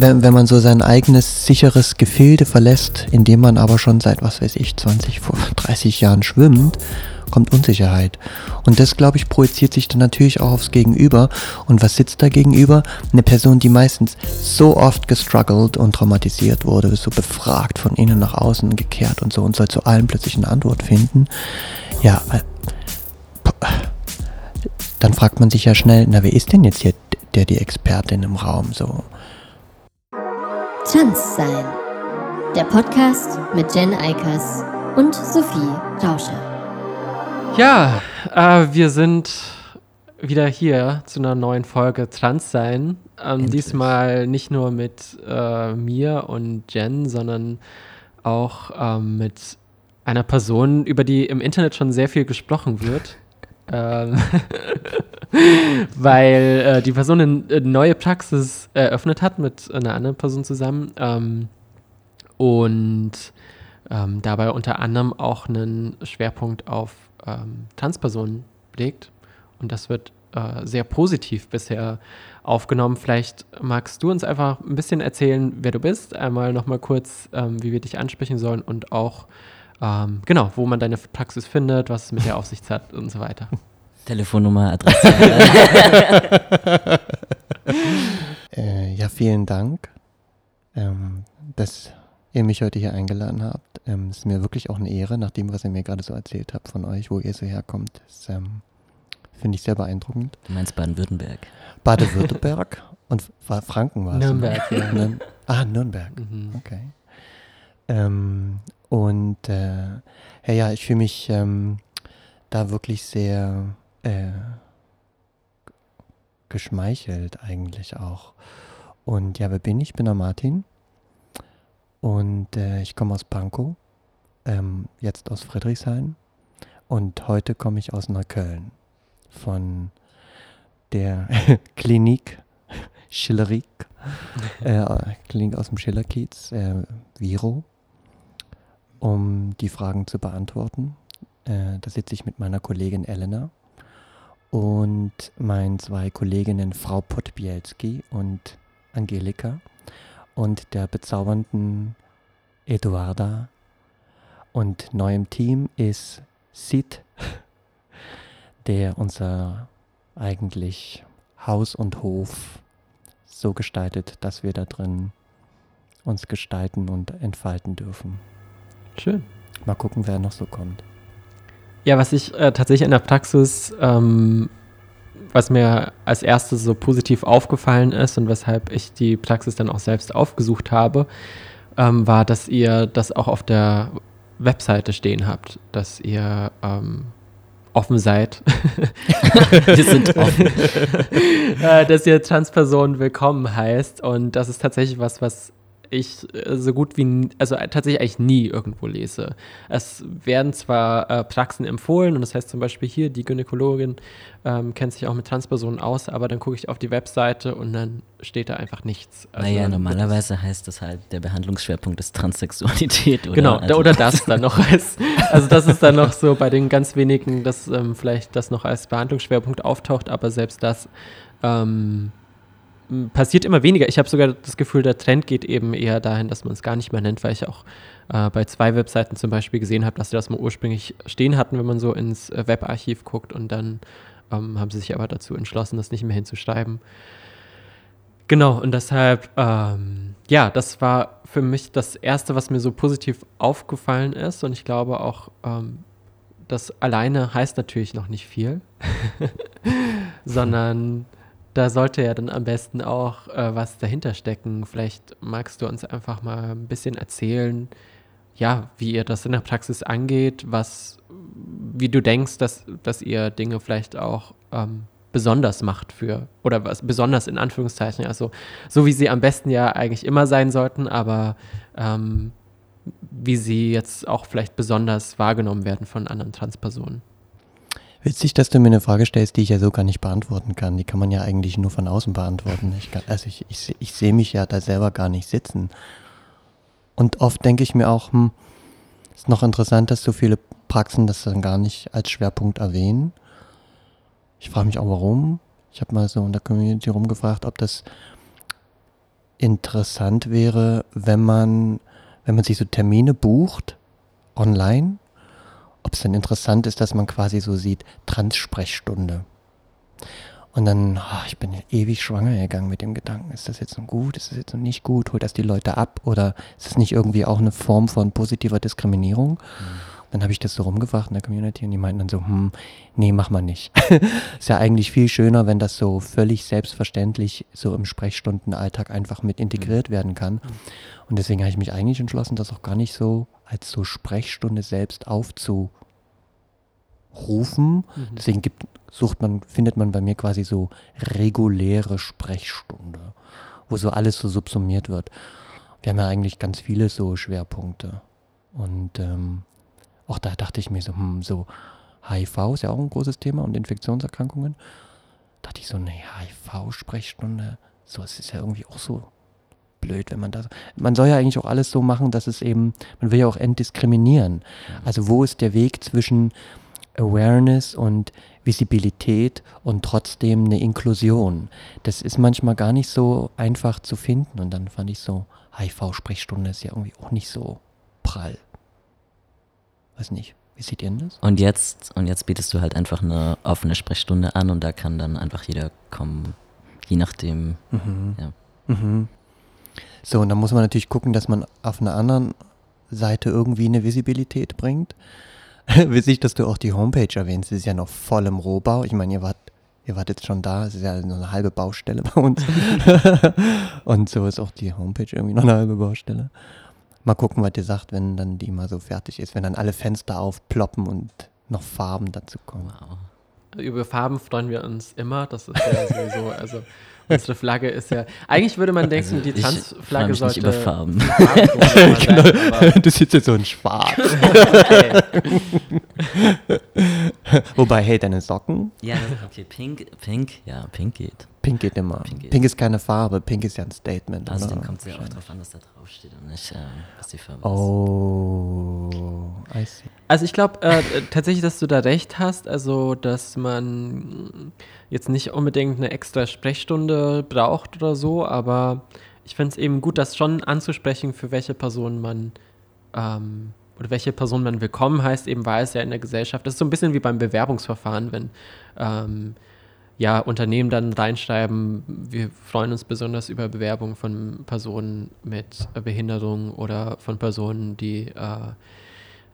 wenn, wenn man so sein eigenes sicheres Gefilde verlässt, in dem man aber schon seit, was weiß ich, 20, 30 Jahren schwimmt, kommt Unsicherheit. Und das, glaube ich, projiziert sich dann natürlich auch aufs Gegenüber. Und was sitzt da gegenüber? Eine Person, die meistens so oft gestruggelt und traumatisiert wurde, so befragt, von innen nach außen gekehrt und so und soll zu allem plötzlich eine Antwort finden. Ja, äh, dann fragt man sich ja schnell, na, wer ist denn jetzt hier der, die Expertin im Raum so? Trans sein. Der Podcast mit Jen Eikers und Sophie Rauscher. Ja, äh, wir sind wieder hier zu einer neuen Folge Trans sein. Ähm, diesmal nicht nur mit äh, mir und Jen, sondern auch ähm, mit einer Person, über die im Internet schon sehr viel gesprochen wird. Ähm, weil äh, die Person eine neue Praxis eröffnet hat mit einer anderen Person zusammen ähm, und ähm, dabei unter anderem auch einen Schwerpunkt auf ähm, Transpersonen legt. Und das wird äh, sehr positiv bisher aufgenommen. Vielleicht magst du uns einfach ein bisschen erzählen, wer du bist, einmal nochmal kurz, ähm, wie wir dich ansprechen sollen und auch, ähm, genau, wo man deine Praxis findet, was es mit der Aufsicht hat und so weiter. Telefonnummer, Adresse. äh, ja, vielen Dank, ähm, dass ihr mich heute hier eingeladen habt. Ähm, es ist mir wirklich auch eine Ehre, nach dem, was ihr mir gerade so erzählt habt von euch, wo ihr so herkommt. Das ähm, finde ich sehr beeindruckend. Du meinst Baden-Württemberg? Baden-Württemberg und Franken war es. Nürnberg, ja. Nürn ah, Nürnberg. Mhm. Okay. Ähm, und äh, ja, ja, ich fühle mich ähm, da wirklich sehr äh, geschmeichelt eigentlich auch. Und ja, wer bin ich? Ich bin der Martin. Und äh, ich komme aus Pankow, ähm, jetzt aus Friedrichshain. Und heute komme ich aus Neukölln von der Klinik Schillerik, äh, Klinik aus dem Schillerkiez, äh, Viro, um die Fragen zu beantworten. Äh, da sitze ich mit meiner Kollegin Elena und meinen zwei Kolleginnen Frau Podbielski und Angelika und der bezaubernden Eduarda. Und neu im Team ist Sid, der unser eigentlich Haus und Hof so gestaltet, dass wir da drin uns gestalten und entfalten dürfen. Schön. Mal gucken, wer noch so kommt. Ja, was ich äh, tatsächlich in der Praxis ähm, was mir als erstes so positiv aufgefallen ist und weshalb ich die Praxis dann auch selbst aufgesucht habe, ähm, war, dass ihr das auch auf der Webseite stehen habt, dass ihr ähm, offen seid. Wir sind offen. äh, dass ihr Transpersonen willkommen heißt. Und das ist tatsächlich was, was ich äh, so gut wie, also tatsächlich eigentlich nie irgendwo lese. Es werden zwar äh, Praxen empfohlen und das heißt zum Beispiel hier, die Gynäkologin ähm, kennt sich auch mit Transpersonen aus, aber dann gucke ich auf die Webseite und dann steht da einfach nichts. Also, naja, normalerweise heißt das halt, der Behandlungsschwerpunkt ist Transsexualität, oder? Genau, also oder das dann noch als, also das ist dann noch so bei den ganz wenigen, dass ähm, vielleicht das noch als Behandlungsschwerpunkt auftaucht, aber selbst das ähm, passiert immer weniger. Ich habe sogar das Gefühl, der Trend geht eben eher dahin, dass man es gar nicht mehr nennt, weil ich auch äh, bei zwei Webseiten zum Beispiel gesehen habe, dass sie das mal ursprünglich stehen hatten, wenn man so ins äh, Webarchiv guckt und dann ähm, haben sie sich aber dazu entschlossen, das nicht mehr hinzuschreiben. Genau, und deshalb, ähm, ja, das war für mich das Erste, was mir so positiv aufgefallen ist und ich glaube auch, ähm, das alleine heißt natürlich noch nicht viel, sondern da sollte ja dann am besten auch äh, was dahinter stecken. Vielleicht magst du uns einfach mal ein bisschen erzählen, ja, wie ihr das in der Praxis angeht, was, wie du denkst, dass, dass ihr Dinge vielleicht auch ähm, besonders macht für, oder was besonders in Anführungszeichen, also so wie sie am besten ja eigentlich immer sein sollten, aber ähm, wie sie jetzt auch vielleicht besonders wahrgenommen werden von anderen Transpersonen. Witzig, dass du mir eine Frage stellst, die ich ja so gar nicht beantworten kann. Die kann man ja eigentlich nur von außen beantworten. Ich kann, also ich, ich, ich sehe mich ja da selber gar nicht sitzen. Und oft denke ich mir auch, hm, ist noch interessant, dass so viele Praxen das dann gar nicht als Schwerpunkt erwähnen. Ich frage mich auch warum. Ich habe mal so in der Community rumgefragt, ob das interessant wäre, wenn man, wenn man sich so Termine bucht, online, ob es dann interessant ist, dass man quasi so sieht, Trans-Sprechstunde. Und dann, oh, ich bin ewig schwanger gegangen mit dem Gedanken, ist das jetzt nun gut, ist das jetzt noch nicht gut, holt das die Leute ab oder ist das nicht irgendwie auch eine Form von positiver Diskriminierung? Mhm. Dann habe ich das so rumgefragt in der Community und die meinten dann so, hm, nee, mach mal nicht. ist ja eigentlich viel schöner, wenn das so völlig selbstverständlich so im Sprechstundenalltag einfach mit integriert mhm. werden kann. Mhm. Und deswegen habe ich mich eigentlich entschlossen, das auch gar nicht so als so Sprechstunde selbst aufzurufen. Mhm. Deswegen gibt, sucht man, findet man bei mir quasi so reguläre Sprechstunde, wo so alles so subsumiert wird. Wir haben ja eigentlich ganz viele so Schwerpunkte. Und ähm, auch da dachte ich mir so, hm, so HIV ist ja auch ein großes Thema und Infektionserkrankungen. Da dachte ich so, nee, HIV-Sprechstunde, so, es ist ja irgendwie auch so blöd, wenn man das. Man soll ja eigentlich auch alles so machen, dass es eben, man will ja auch entdiskriminieren. Also wo ist der Weg zwischen Awareness und Visibilität und trotzdem eine Inklusion? Das ist manchmal gar nicht so einfach zu finden. Und dann fand ich so, HIV-Sprechstunde ist ja irgendwie auch nicht so prall. Weiß nicht. Wie seht ihr denn das? Und jetzt, und jetzt bietest du halt einfach eine offene Sprechstunde an und da kann dann einfach jeder kommen, je nachdem. Mhm. Ja. Mhm. So, und dann muss man natürlich gucken, dass man auf einer anderen Seite irgendwie eine Visibilität bringt. Witzig, dass du auch die Homepage erwähnst. Sie ist ja noch voll im Rohbau. Ich meine, ihr wart, ihr wart jetzt schon da. Es ist ja nur eine halbe Baustelle bei uns. und so ist auch die Homepage irgendwie noch eine halbe Baustelle. Mal gucken, was ihr sagt, wenn dann die mal so fertig ist, wenn dann alle Fenster aufploppen und noch Farben dazu kommen. Wow. Über Farben freuen wir uns immer. Das ist ja sowieso, also unsere Flagge ist ja. Eigentlich würde man denken, also die Tanzflagge sollte. Nicht über Farben. genau. sein, das ist jetzt so ein Schwarz. Wobei, hey, deine Socken? Ja, okay, pink, pink, ja, pink geht. Pink geht immer. Pink, geht. pink ist keine Farbe, pink ist ja ein Statement. Außerdem kommt es ja auch darauf an, was da drauf steht und nicht, äh, was die Farbe oh, ist. Oh, I see. Also ich glaube äh, tatsächlich, dass du da recht hast, also dass man jetzt nicht unbedingt eine extra Sprechstunde braucht oder so, aber ich finde es eben gut, das schon anzusprechen, für welche Person man ähm, oder welche Person man willkommen heißt, eben weil es ja in der Gesellschaft, das ist so ein bisschen wie beim Bewerbungsverfahren, wenn ähm, ja, Unternehmen dann reinschreiben, wir freuen uns besonders über Bewerbungen von Personen mit Behinderung oder von Personen, die äh,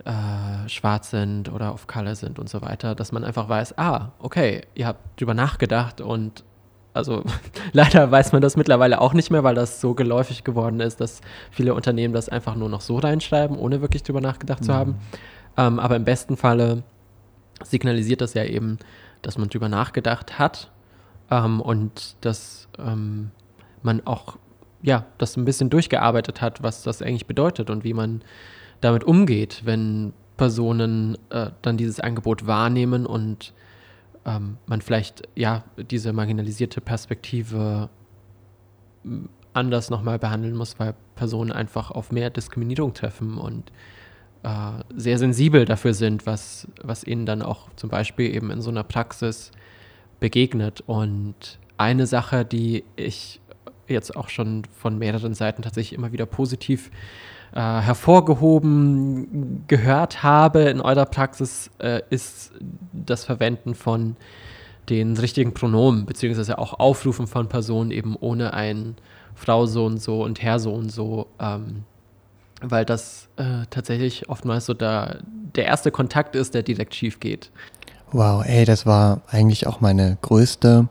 äh, schwarz sind oder auf Color sind und so weiter, dass man einfach weiß, ah, okay, ihr habt drüber nachgedacht und also leider weiß man das mittlerweile auch nicht mehr, weil das so geläufig geworden ist, dass viele Unternehmen das einfach nur noch so reinschreiben, ohne wirklich drüber nachgedacht mhm. zu haben. Ähm, aber im besten Falle signalisiert das ja eben, dass man drüber nachgedacht hat ähm, und dass ähm, man auch ja, das ein bisschen durchgearbeitet hat, was das eigentlich bedeutet und wie man damit umgeht, wenn Personen äh, dann dieses Angebot wahrnehmen und ähm, man vielleicht ja diese marginalisierte Perspektive anders nochmal behandeln muss, weil Personen einfach auf mehr Diskriminierung treffen und äh, sehr sensibel dafür sind, was, was ihnen dann auch zum Beispiel eben in so einer Praxis begegnet. Und eine Sache, die ich jetzt auch schon von mehreren Seiten tatsächlich immer wieder positiv äh, hervorgehoben gehört habe in eurer Praxis, äh, ist das Verwenden von den richtigen Pronomen, beziehungsweise auch Aufrufen von Personen eben ohne ein Frau so und so und Herr so und so, ähm, weil das äh, tatsächlich oftmals so der, der erste Kontakt ist, der direkt schief geht. Wow, ey, das war eigentlich auch meine größte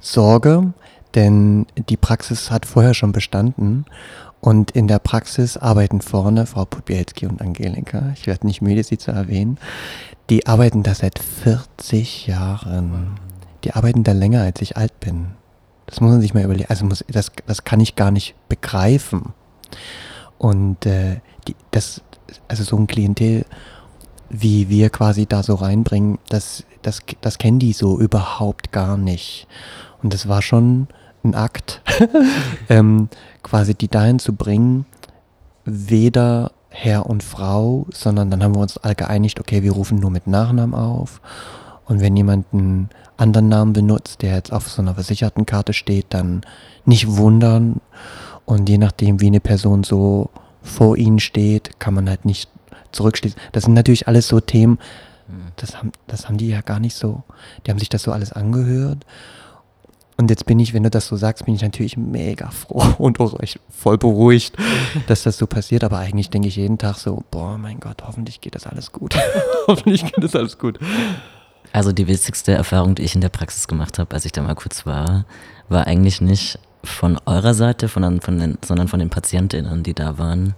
Sorge, denn die Praxis hat vorher schon bestanden und in der Praxis arbeiten vorne Frau Podbielski und Angelika, ich werde nicht müde, sie zu erwähnen, die arbeiten da seit 40 Jahren. Die arbeiten da länger, als ich alt bin. Das muss man sich mal überlegen. Also muss, das, das kann ich gar nicht begreifen. Und äh, die, das, also so ein Klientel, wie wir quasi da so reinbringen, das, das, das kennen die so überhaupt gar nicht. Und das war schon ein Akt, ähm, quasi die dahin zu bringen, weder Herr und Frau, sondern dann haben wir uns alle geeinigt, okay, wir rufen nur mit Nachnamen auf Und wenn jemand einen anderen Namen benutzt, der jetzt auf so einer versicherten Karte steht, dann nicht wundern. Und je nachdem, wie eine Person so vor ihnen steht, kann man halt nicht zurückschließen. Das sind natürlich alles so Themen, hm. das haben, das haben die ja gar nicht so. Die haben sich das so alles angehört. Und jetzt bin ich, wenn du das so sagst, bin ich natürlich mega froh und auch echt voll beruhigt, dass das so passiert. Aber eigentlich denke ich jeden Tag so, boah, mein Gott, hoffentlich geht das alles gut. hoffentlich geht das alles gut. Also die witzigste Erfahrung, die ich in der Praxis gemacht habe, als ich da mal kurz war, war eigentlich nicht von eurer Seite, von, von den, sondern von den Patientinnen, die da waren,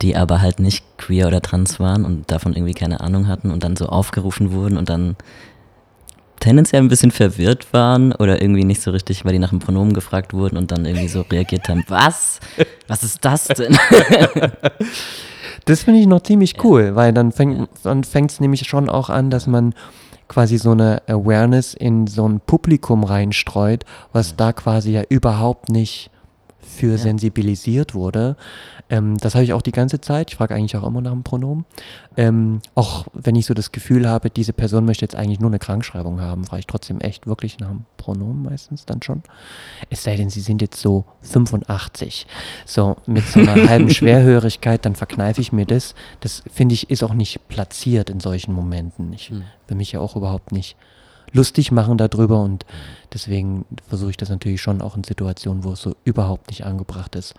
die aber halt nicht queer oder trans waren und davon irgendwie keine Ahnung hatten und dann so aufgerufen wurden und dann tendenziell ein bisschen verwirrt waren oder irgendwie nicht so richtig, weil die nach dem Pronomen gefragt wurden und dann irgendwie so reagiert haben, was? Was ist das denn? das finde ich noch ziemlich cool, weil dann fängt dann es nämlich schon auch an, dass man quasi so eine Awareness in so ein Publikum reinstreut, was da quasi ja überhaupt nicht für ja. sensibilisiert wurde. Ähm, das habe ich auch die ganze Zeit. Ich frage eigentlich auch immer nach dem Pronomen. Ähm, auch wenn ich so das Gefühl habe, diese Person möchte jetzt eigentlich nur eine Krankschreibung haben, frage ich trotzdem echt wirklich nach dem Pronomen meistens dann schon. Es sei denn, sie sind jetzt so 85. So mit so einer halben Schwerhörigkeit, dann verkneife ich mir das. Das finde ich ist auch nicht platziert in solchen Momenten. Ich hm. will mich ja auch überhaupt nicht lustig machen darüber und deswegen versuche ich das natürlich schon auch in Situationen, wo es so überhaupt nicht angebracht ist,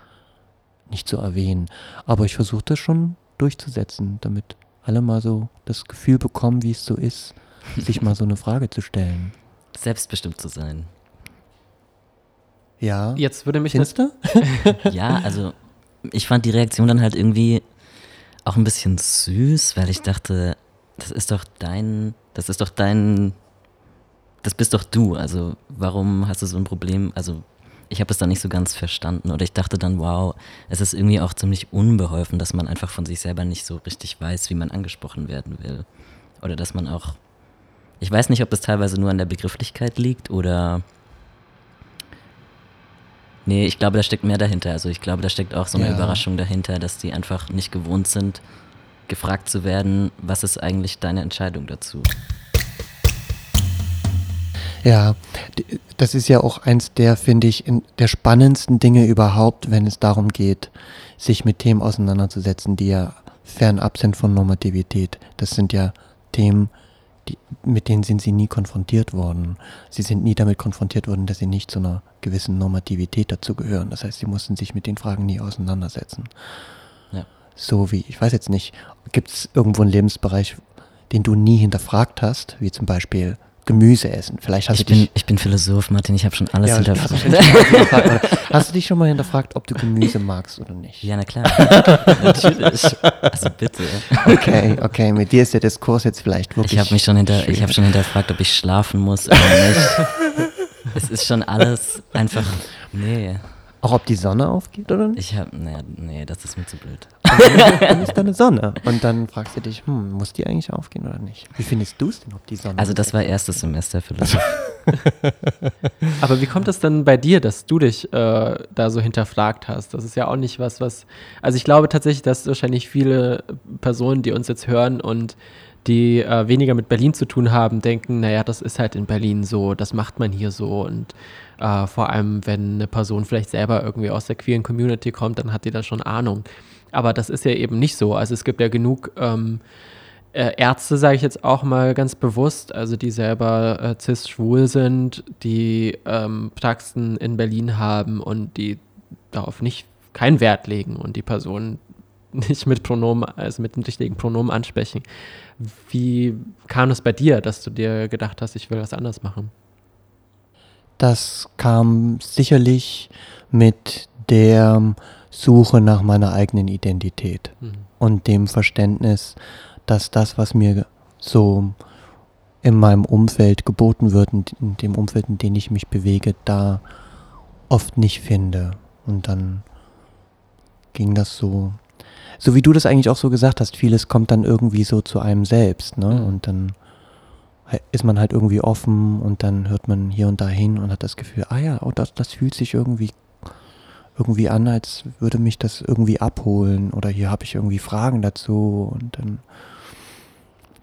nicht zu erwähnen. Aber ich versuche das schon durchzusetzen, damit alle mal so das Gefühl bekommen, wie es so ist, sich mal so eine Frage zu stellen. Selbstbestimmt zu sein. Ja. Jetzt würde mich Findest du? ja, also ich fand die Reaktion dann halt irgendwie auch ein bisschen süß, weil ich dachte, das ist doch dein, das ist doch dein das bist doch du. Also warum hast du so ein Problem? Also ich habe es dann nicht so ganz verstanden oder ich dachte dann, wow, es ist irgendwie auch ziemlich unbeholfen, dass man einfach von sich selber nicht so richtig weiß, wie man angesprochen werden will. Oder dass man auch, ich weiß nicht, ob das teilweise nur an der Begrifflichkeit liegt oder, nee, ich glaube, da steckt mehr dahinter. Also ich glaube, da steckt auch so eine ja. Überraschung dahinter, dass die einfach nicht gewohnt sind, gefragt zu werden, was ist eigentlich deine Entscheidung dazu? Ja, das ist ja auch eins der, finde ich, der spannendsten Dinge überhaupt, wenn es darum geht, sich mit Themen auseinanderzusetzen, die ja fernab sind von Normativität. Das sind ja Themen, die, mit denen sind sie nie konfrontiert worden. Sie sind nie damit konfrontiert worden, dass sie nicht zu einer gewissen Normativität dazugehören. Das heißt, sie mussten sich mit den Fragen nie auseinandersetzen. Ja. So wie, ich weiß jetzt nicht, gibt es irgendwo einen Lebensbereich, den du nie hinterfragt hast, wie zum Beispiel Gemüse essen. Vielleicht hast ich du bin, ich bin Philosoph, Martin, ich habe schon alles ja, hinterfragt. Hast, hast du dich schon mal hinterfragt, ob du Gemüse magst oder nicht? Ja, na klar. Natürlich. Also bitte. Okay, okay, mit dir ist der Diskurs jetzt vielleicht wirklich. Ich habe mich schon hinter, ich habe schon hinterfragt, ob ich schlafen muss oder nicht. es ist schon alles einfach. Nee. Auch ob die Sonne aufgeht oder nicht? Ich habe, nee, nee, das ist mir zu blöd. dann ist da eine Sonne. Und dann fragst du dich, hm, muss die eigentlich aufgehen oder nicht? Wie findest du es denn, ob die Sonne Also das war erstes Semester vielleicht. Aber wie kommt es denn bei dir, dass du dich äh, da so hinterfragt hast? Das ist ja auch nicht was, was. Also ich glaube tatsächlich, dass wahrscheinlich viele Personen, die uns jetzt hören und die äh, weniger mit Berlin zu tun haben, denken, naja, das ist halt in Berlin so, das macht man hier so. Und äh, vor allem, wenn eine Person vielleicht selber irgendwie aus der queeren Community kommt, dann hat die da schon Ahnung. Aber das ist ja eben nicht so. Also es gibt ja genug ähm, äh, Ärzte, sage ich jetzt auch mal ganz bewusst, also die selber äh, cis-schwul sind, die ähm, Praxen in Berlin haben und die darauf nicht keinen Wert legen und die Person nicht mit Pronomen, also mit dem richtigen Pronomen ansprechen. Wie kam es bei dir, dass du dir gedacht hast, ich will was anders machen? Das kam sicherlich mit der Suche nach meiner eigenen Identität mhm. und dem Verständnis, dass das, was mir so in meinem Umfeld geboten wird, in dem Umfeld, in dem ich mich bewege, da oft nicht finde. Und dann ging das so so wie du das eigentlich auch so gesagt hast, vieles kommt dann irgendwie so zu einem selbst, ne? Mhm. Und dann ist man halt irgendwie offen und dann hört man hier und da hin und hat das Gefühl, ah ja, oh, das, das fühlt sich irgendwie irgendwie an, als würde mich das irgendwie abholen oder hier habe ich irgendwie Fragen dazu und dann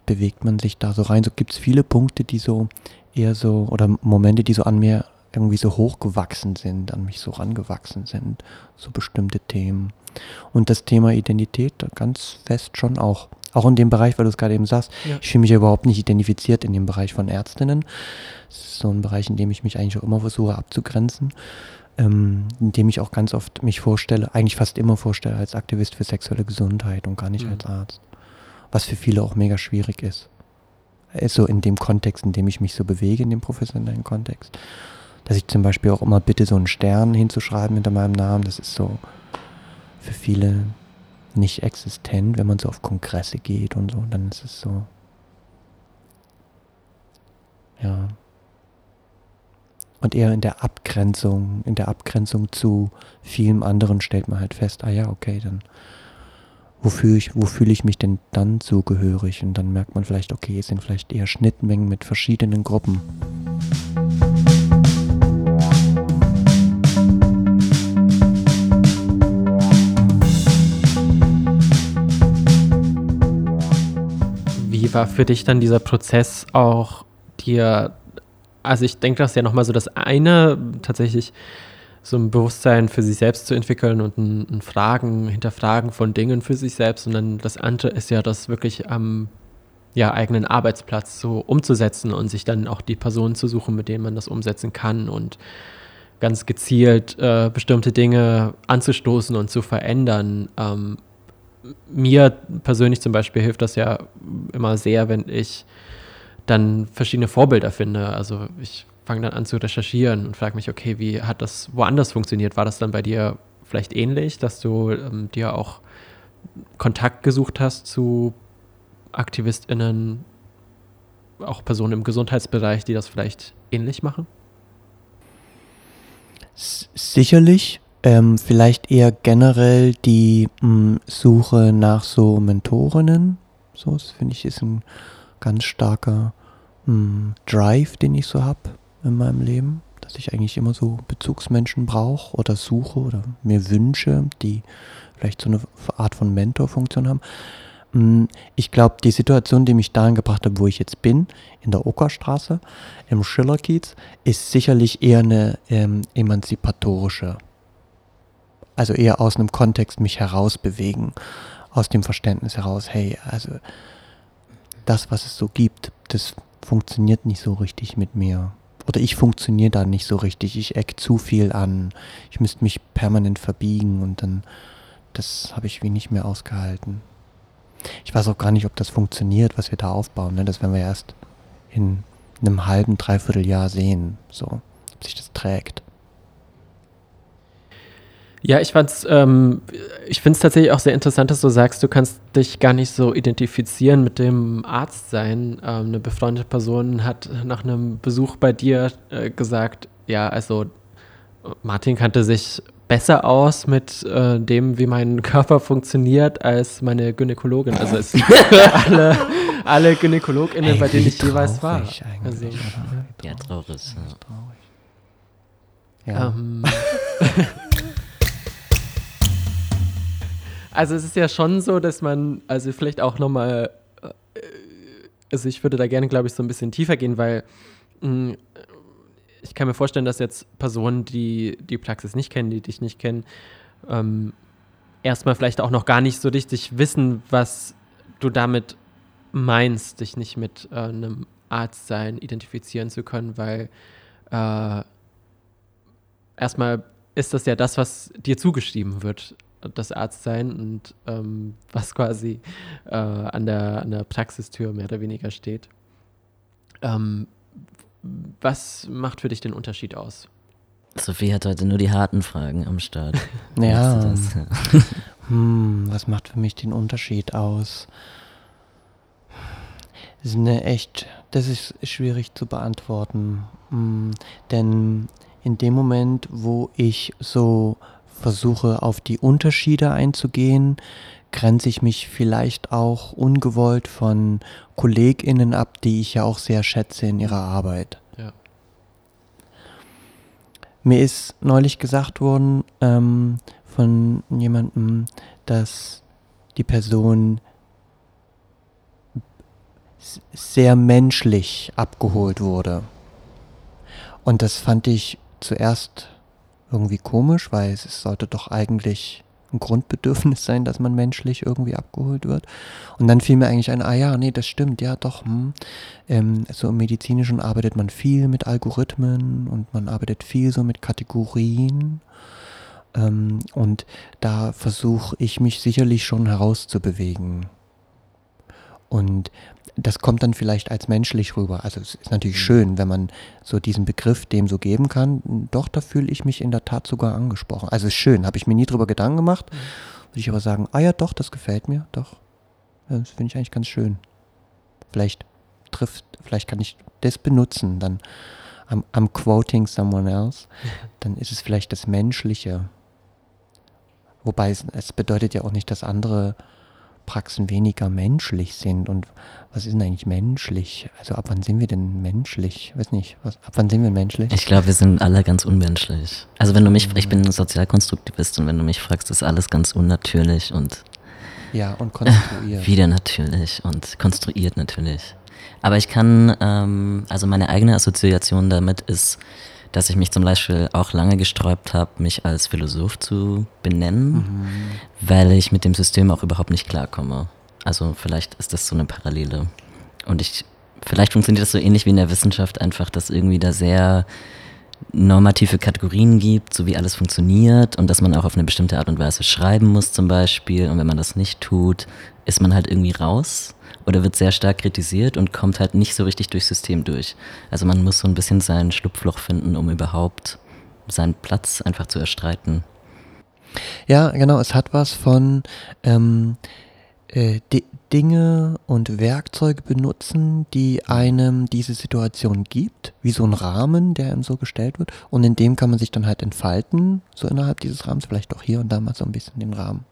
bewegt man sich da so rein? So gibt es viele Punkte, die so eher so, oder Momente, die so an mir irgendwie so hochgewachsen sind, an mich so rangewachsen sind, so bestimmte Themen. Und das Thema Identität ganz fest schon auch. Auch in dem Bereich, weil du es gerade eben sagst, ja. ich fühle mich ja überhaupt nicht identifiziert in dem Bereich von Ärztinnen. Das ist so ein Bereich, in dem ich mich eigentlich auch immer versuche abzugrenzen, ähm, in dem ich auch ganz oft mich vorstelle, eigentlich fast immer vorstelle als Aktivist für sexuelle Gesundheit und gar nicht mhm. als Arzt. Was für viele auch mega schwierig ist. So in dem Kontext, in dem ich mich so bewege, in dem professionellen Kontext. Dass ich zum Beispiel auch immer bitte, so einen Stern hinzuschreiben hinter meinem Namen, das ist so für viele nicht existent, wenn man so auf Kongresse geht und so, dann ist es so. Ja. Und eher in der Abgrenzung, in der Abgrenzung zu vielen anderen stellt man halt fest, ah ja, okay, dann wofür ich, wo fühle ich mich denn dann zugehörig? Und dann merkt man vielleicht, okay, es sind vielleicht eher Schnittmengen mit verschiedenen Gruppen. Wie war für dich dann dieser Prozess auch dir, also ich denke, das ist ja nochmal so das eine, tatsächlich so ein Bewusstsein für sich selbst zu entwickeln und ein, ein, Fragen, Hinterfragen von Dingen für sich selbst. Und dann das andere ist ja, das wirklich am ja, eigenen Arbeitsplatz so umzusetzen und sich dann auch die Personen zu suchen, mit denen man das umsetzen kann und ganz gezielt äh, bestimmte Dinge anzustoßen und zu verändern. Ähm, mir persönlich zum Beispiel hilft das ja immer sehr, wenn ich dann verschiedene Vorbilder finde. Also ich fange dann an zu recherchieren und frage mich, okay, wie hat das woanders funktioniert? War das dann bei dir vielleicht ähnlich, dass du ähm, dir auch Kontakt gesucht hast zu AktivistInnen, auch Personen im Gesundheitsbereich, die das vielleicht ähnlich machen? Sicherlich. Ähm, vielleicht eher generell die mh, hm, Suche nach so Mentorinnen. So, das finde ich ist ein ganz starker hm, Drive, den ich so habe in meinem Leben, dass ich eigentlich immer so Bezugsmenschen brauche oder suche oder mir wünsche, die vielleicht so eine Art von Mentorfunktion haben. Hm, ich glaube, die Situation, die mich dahin gebracht hat, wo ich jetzt bin, in der Okerstraße, im Schillerkiez, ist sicherlich eher eine ähm, emanzipatorische also eher aus einem Kontext mich herausbewegen, aus dem Verständnis heraus, hey, also das, was es so gibt, das funktioniert nicht so richtig mit mir. Oder ich funktioniere da nicht so richtig, ich eck zu viel an, ich müsste mich permanent verbiegen und dann, das habe ich wie nicht mehr ausgehalten. Ich weiß auch gar nicht, ob das funktioniert, was wir da aufbauen. Ne? Das werden wir erst in einem halben, dreiviertel Jahr sehen, so, ob sich das trägt. Ja, ich fand's, ähm, ich finde es tatsächlich auch sehr interessant, dass du sagst, du kannst dich gar nicht so identifizieren mit dem Arzt sein. Ähm, eine befreundete Person hat nach einem Besuch bei dir äh, gesagt, ja, also Martin kannte sich besser aus mit äh, dem, wie mein Körper funktioniert, als meine Gynäkologin. Also es alle, alle GynäkologInnen, Ey, bei denen ich jeweils war. Also, ja, traurig. Ja. ja. Ähm, Also es ist ja schon so, dass man, also vielleicht auch nochmal, äh, also ich würde da gerne, glaube ich, so ein bisschen tiefer gehen, weil mm, ich kann mir vorstellen, dass jetzt Personen, die die Praxis nicht kennen, die dich nicht kennen, ähm, erstmal vielleicht auch noch gar nicht so richtig wissen, was du damit meinst, dich nicht mit äh, einem Arzt sein identifizieren zu können, weil äh, erstmal ist das ja das, was dir zugeschrieben wird das Arztsein und ähm, was quasi äh, an, der, an der Praxistür mehr oder weniger steht. Ähm, was macht für dich den Unterschied aus? Sophie hat heute nur die harten Fragen am Start. ja. hm, was macht für mich den Unterschied aus? Das ist eine echt, das ist schwierig zu beantworten. Hm, denn in dem Moment, wo ich so versuche auf die Unterschiede einzugehen, grenze ich mich vielleicht auch ungewollt von KollegInnen ab, die ich ja auch sehr schätze in ihrer Arbeit. Ja. Mir ist neulich gesagt worden ähm, von jemandem, dass die Person sehr menschlich abgeholt wurde. Und das fand ich zuerst irgendwie komisch, weil es sollte doch eigentlich ein Grundbedürfnis sein, dass man menschlich irgendwie abgeholt wird. Und dann fiel mir eigentlich ein, ah ja, nee, das stimmt, ja doch. Hm. Ähm, so im Medizinischen arbeitet man viel mit Algorithmen und man arbeitet viel so mit Kategorien. Ähm, und da versuche ich mich sicherlich schon herauszubewegen. Und das kommt dann vielleicht als menschlich rüber. Also es ist natürlich mhm. schön, wenn man so diesen Begriff dem so geben kann. Doch, da fühle ich mich in der Tat sogar angesprochen. Also es ist schön, habe ich mir nie drüber Gedanken gemacht. Mhm. Würde ich aber sagen, ah ja, doch, das gefällt mir, doch. Das finde ich eigentlich ganz schön. Vielleicht trifft, vielleicht kann ich das benutzen, dann am, am quoting someone else, dann ist es vielleicht das Menschliche. Wobei es, es bedeutet ja auch nicht, dass andere Praxen weniger menschlich sind. Und was ist denn eigentlich menschlich? Also ab wann sind wir denn menschlich? Weiß nicht, was, ab wann sind wir menschlich? Ich glaube, wir sind alle ganz unmenschlich. Also wenn du mich, ich bin Sozialkonstruktivist und wenn du mich fragst, ist alles ganz unnatürlich und ja, und konstruiert. Wieder natürlich und konstruiert natürlich. Aber ich kann, ähm, also meine eigene Assoziation damit ist, dass ich mich zum Beispiel auch lange gesträubt habe, mich als Philosoph zu benennen, mhm. weil ich mit dem System auch überhaupt nicht klarkomme. Also vielleicht ist das so eine Parallele. Und ich, vielleicht funktioniert das so ähnlich wie in der Wissenschaft einfach, dass irgendwie da sehr normative Kategorien gibt, so wie alles funktioniert und dass man auch auf eine bestimmte Art und Weise schreiben muss zum Beispiel. Und wenn man das nicht tut, ist man halt irgendwie raus oder wird sehr stark kritisiert und kommt halt nicht so richtig durchs System durch. Also man muss so ein bisschen sein Schlupfloch finden, um überhaupt seinen Platz einfach zu erstreiten. Ja, genau, es hat was von ähm, äh, Dinge und Werkzeuge benutzen, die einem diese Situation gibt, wie so ein Rahmen, der einem so gestellt wird. Und in dem kann man sich dann halt entfalten, so innerhalb dieses Rahmens, vielleicht auch hier und da mal so ein bisschen den Rahmen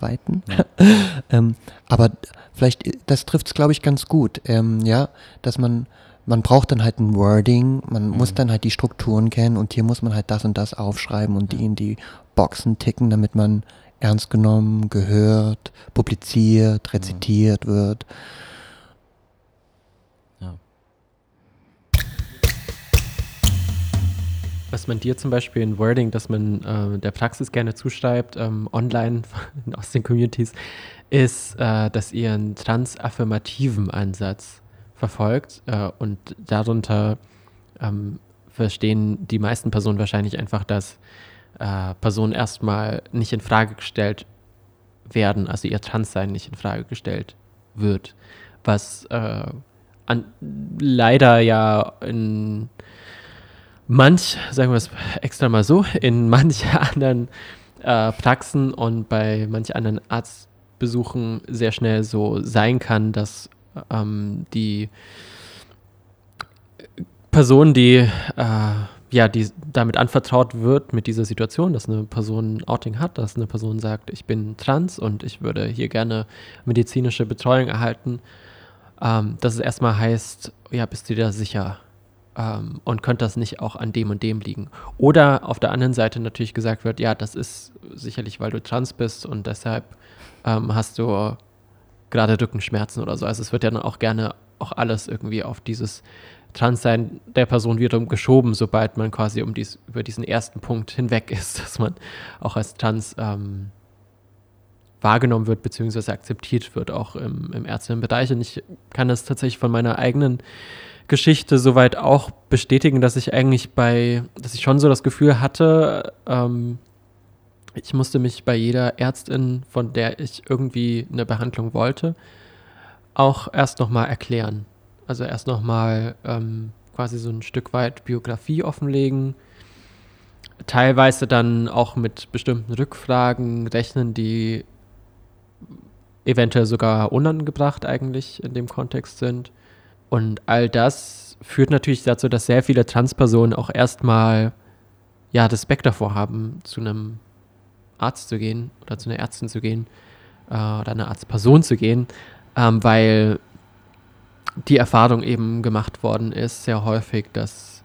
weiten. Ja. ähm, aber vielleicht, das trifft es, glaube ich, ganz gut. Ähm, ja, dass man, man braucht dann halt ein Wording, man mhm. muss dann halt die Strukturen kennen und hier muss man halt das und das aufschreiben und die in die Boxen ticken, damit man ernst genommen, gehört, publiziert, rezitiert mhm. wird. Was man dir zum Beispiel in Wording, dass man äh, der Praxis gerne zuschreibt, ähm, online aus den Communities, ist, äh, dass ihr einen transaffirmativen Ansatz verfolgt äh, und darunter ähm, verstehen die meisten Personen wahrscheinlich einfach, dass äh, Personen erstmal nicht in Frage gestellt werden, also ihr Transsein nicht in Frage gestellt wird, was äh, an, leider ja in manch, sagen wir es extra mal so, in manch anderen äh, Praxen und bei manch anderen Arztbesuchen sehr schnell so sein kann, dass ähm, die Person, die äh, ja, die damit anvertraut wird mit dieser Situation, dass eine Person ein Outing hat, dass eine Person sagt, ich bin trans und ich würde hier gerne medizinische Betreuung erhalten, ähm, dass es erstmal heißt, ja, bist du dir da sicher? ähm, und könnte das nicht auch an dem und dem liegen? Oder auf der anderen Seite natürlich gesagt wird, ja, das ist sicherlich, weil du trans bist und deshalb ähm, hast du gerade Rückenschmerzen oder so. Also es wird ja dann auch gerne auch alles irgendwie auf dieses Transsein der Person wiederum geschoben, sobald man quasi um dies, über diesen ersten Punkt hinweg ist, dass man auch als trans ähm, wahrgenommen wird, beziehungsweise akzeptiert wird, auch im, im ärztlichen Bereich. Und ich kann das tatsächlich von meiner eigenen Geschichte soweit auch bestätigen, dass ich eigentlich bei, dass ich schon so das Gefühl hatte, ähm, ich musste mich bei jeder Ärztin, von der ich irgendwie eine Behandlung wollte, auch erst nochmal erklären. Also erst nochmal ähm, quasi so ein Stück weit Biografie offenlegen. Teilweise dann auch mit bestimmten Rückfragen rechnen, die eventuell sogar unangebracht eigentlich in dem Kontext sind. Und all das führt natürlich dazu, dass sehr viele Transpersonen auch erstmal ja, Respekt davor haben, zu einem Arzt zu gehen oder zu einer Ärztin zu gehen äh, oder einer Arztperson zu gehen, ähm, weil die Erfahrung eben gemacht worden ist, sehr häufig, dass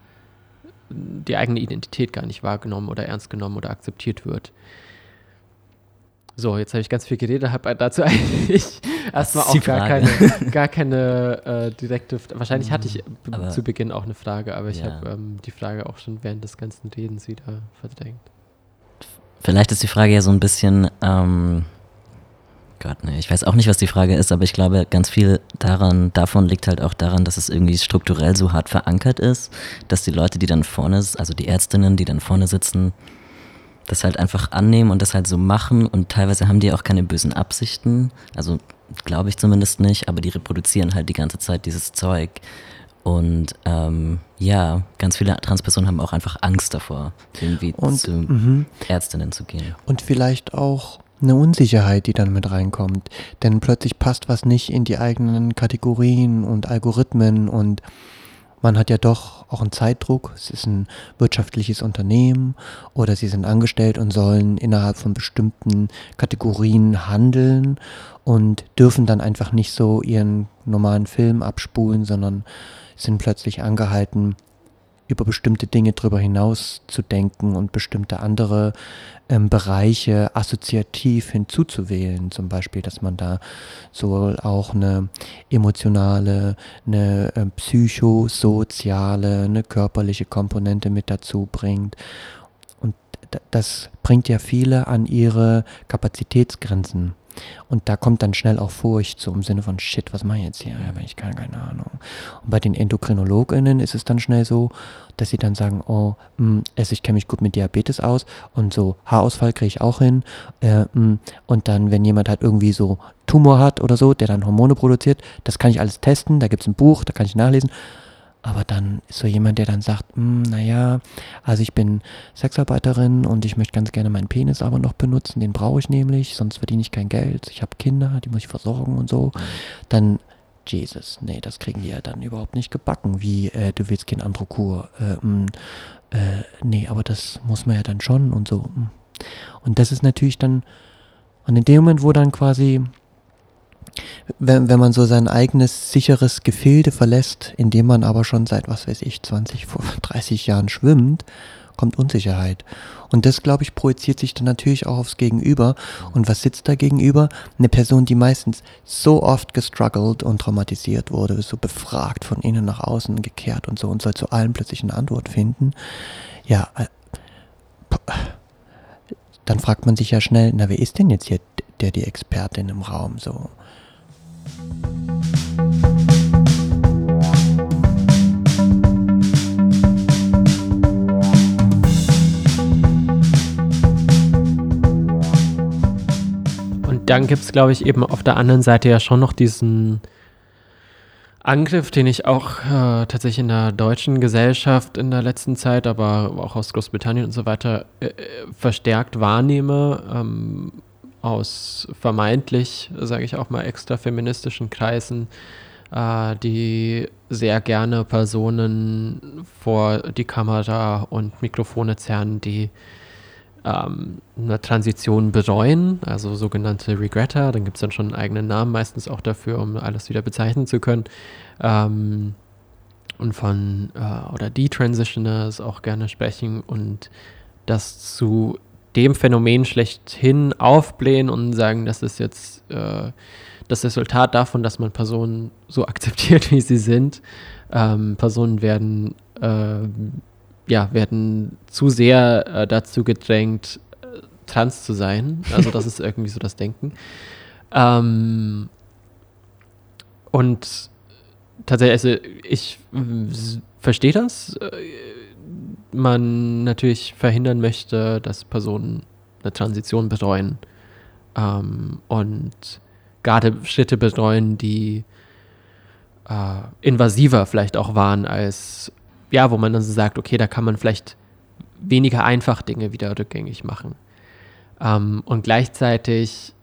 die eigene Identität gar nicht wahrgenommen oder ernst genommen oder akzeptiert wird. So, jetzt habe ich ganz viel geredet, habe dazu eigentlich Erstmal auch gar keine, gar keine äh, direkte. Wahrscheinlich hatte ich b- Aber- zu Beginn auch eine Frage, aber ich Ja. habe ähm, die Frage auch schon während des ganzen Redens wieder verdrängt. Vielleicht ist die Frage ja so ein bisschen, ähm, Gott, ne, ich weiß auch nicht, was die Frage ist, aber ich glaube, ganz viel daran, davon liegt halt auch daran, dass es irgendwie strukturell so hart verankert ist, dass die Leute, die dann vorne, also die Ärztinnen, die dann vorne sitzen, das halt einfach annehmen und das halt so machen und teilweise haben die auch keine bösen Absichten, also glaube ich zumindest nicht, aber die reproduzieren halt die ganze Zeit dieses Zeug und ähm, ja, ganz viele Transpersonen haben auch einfach Angst davor, irgendwie Und, zu mhm. Ärztinnen zu gehen. Und vielleicht auch eine Unsicherheit, die dann mit reinkommt. Denn plötzlich passt was nicht in die eigenen Kategorien und Algorithmen und man hat ja doch auch einen Zeitdruck. Es ist ein wirtschaftliches Unternehmen oder sie sind angestellt und sollen innerhalb von bestimmten Kategorien handeln und dürfen dann einfach nicht so ihren normalen Film abspulen, sondern sind plötzlich angehalten, über bestimmte Dinge drüber hinaus zu denken und bestimmte andere ähm, Bereiche assoziativ hinzuzuwählen. Zum Beispiel, dass man da so auch eine emotionale, eine äh, psychosoziale, eine körperliche Komponente mit dazu bringt. Und das bringt ja viele an ihre Kapazitätsgrenzen. Und da kommt dann schnell auch Furcht, so im Sinne von, shit, was mache ich jetzt hier? Ja, ich kann keine Ahnung. Und bei den EndokrinologInnen ist es dann schnell so, dass sie dann sagen, oh, mh, also ich kenne mich gut mit Diabetes aus und so Haarausfall kriege ich auch hin. Äh, mh, und dann, wenn jemand halt irgendwie so Tumor hat oder so, der dann Hormone produziert, das kann ich alles testen, da gibt es ein Buch, da kann ich nachlesen. Aber dann ist so jemand, der dann sagt, "Hm, naja, also ich bin Sexarbeiterin und ich möchte ganz gerne meinen Penis aber noch benutzen, den brauche ich nämlich, sonst verdiene ich kein Geld, ich habe Kinder, die muss ich versorgen und so. Dann, Jesus, nee, das kriegen die ja dann überhaupt nicht gebacken, wie äh, du willst kein andere Kur. Äh, mh, äh, nee, aber das muss man ja dann schon und so. mh. Und das ist natürlich dann, und in dem Moment, wo dann quasi wenn, wenn man so sein eigenes sicheres Gefilde verlässt, in dem man aber schon seit, was weiß ich, 20, 30 Jahren schwimmt, kommt Unsicherheit. Und das, glaube ich, projiziert sich dann natürlich auch aufs Gegenüber. Und was sitzt da gegenüber? Eine Person, die meistens so oft gestruggelt und traumatisiert wurde, so befragt von innen nach außen gekehrt und so und soll zu allem plötzlich eine Antwort finden. Ja, äh, dann fragt man sich ja schnell, na, wer ist denn jetzt hier der, die Expertin im Raum so? Und dann gibt es, glaube ich, eben auf der anderen Seite ja schon noch diesen Angriff, den ich auch äh, tatsächlich in der deutschen Gesellschaft in der letzten Zeit, aber auch aus Großbritannien und so weiter, äh, äh, verstärkt wahrnehme, ähm, aus vermeintlich, sage ich auch mal, extra feministischen Kreisen, äh, die sehr gerne Personen vor die Kamera und Mikrofone zerren, die ähm, eine Transition bereuen, also sogenannte Regretter. Dann gibt es dann schon einen eigenen Namen meistens auch dafür, um alles wieder bezeichnen zu können. Ähm, und von äh, oder Detransitioners auch gerne sprechen und das zu dem Phänomen schlechthin aufblähen und sagen, das ist jetzt äh, das Resultat davon, dass man Personen so akzeptiert, wie sie sind. Ähm, Personen werden äh, ja, werden zu sehr äh, dazu gedrängt, äh, trans zu sein. Also das ist irgendwie so das Denken. Ähm, und tatsächlich, also ich äh, verstehe das. Man natürlich verhindern möchte, dass Personen eine Transition bereuen ähm, und gerade Schritte bereuen, die äh, invasiver vielleicht auch waren als ja, wo man dann so sagt, okay, da kann man vielleicht weniger einfach Dinge wieder rückgängig machen. Ähm, und gleichzeitig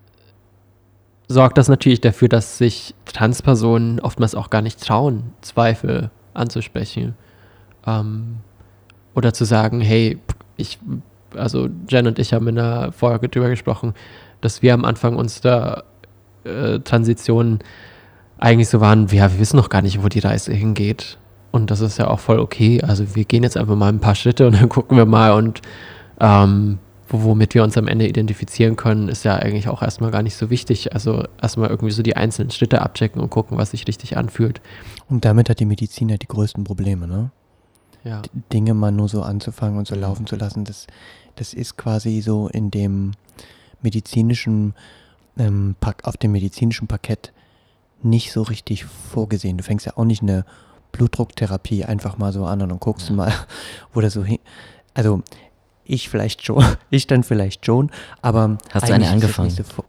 sorgt das natürlich dafür, dass sich Transpersonen oftmals auch gar nicht trauen, Zweifel anzusprechen. Ähm, oder zu sagen, hey, ich, also Jen und ich haben in der Folge drüber gesprochen, dass wir am Anfang uns der äh, Transition eigentlich so waren, ja, wir wissen noch gar nicht, wo die Reise hingeht. Und das ist ja auch voll okay. Also wir gehen jetzt einfach mal ein paar Schritte und dann gucken wir mal und ähm, womit wir uns am Ende identifizieren können, ist ja eigentlich auch erstmal gar nicht so wichtig. Also erstmal irgendwie so die einzelnen Schritte abchecken und gucken, was sich richtig anfühlt. Und damit hat die Medizin ja die größten Probleme, ne? Ja. Dinge mal nur so anzufangen und so laufen zu lassen, das, das ist quasi so in dem medizinischen, ähm, Pak- auf dem medizinischen Parkett nicht so richtig vorgesehen. Du fängst ja auch nicht eine Blutdrucktherapie einfach mal so an und dann guckst du mal, wo das so hin. Also ich vielleicht schon, ich dann vielleicht schon, aber Hast du eine angefangen? So, vor-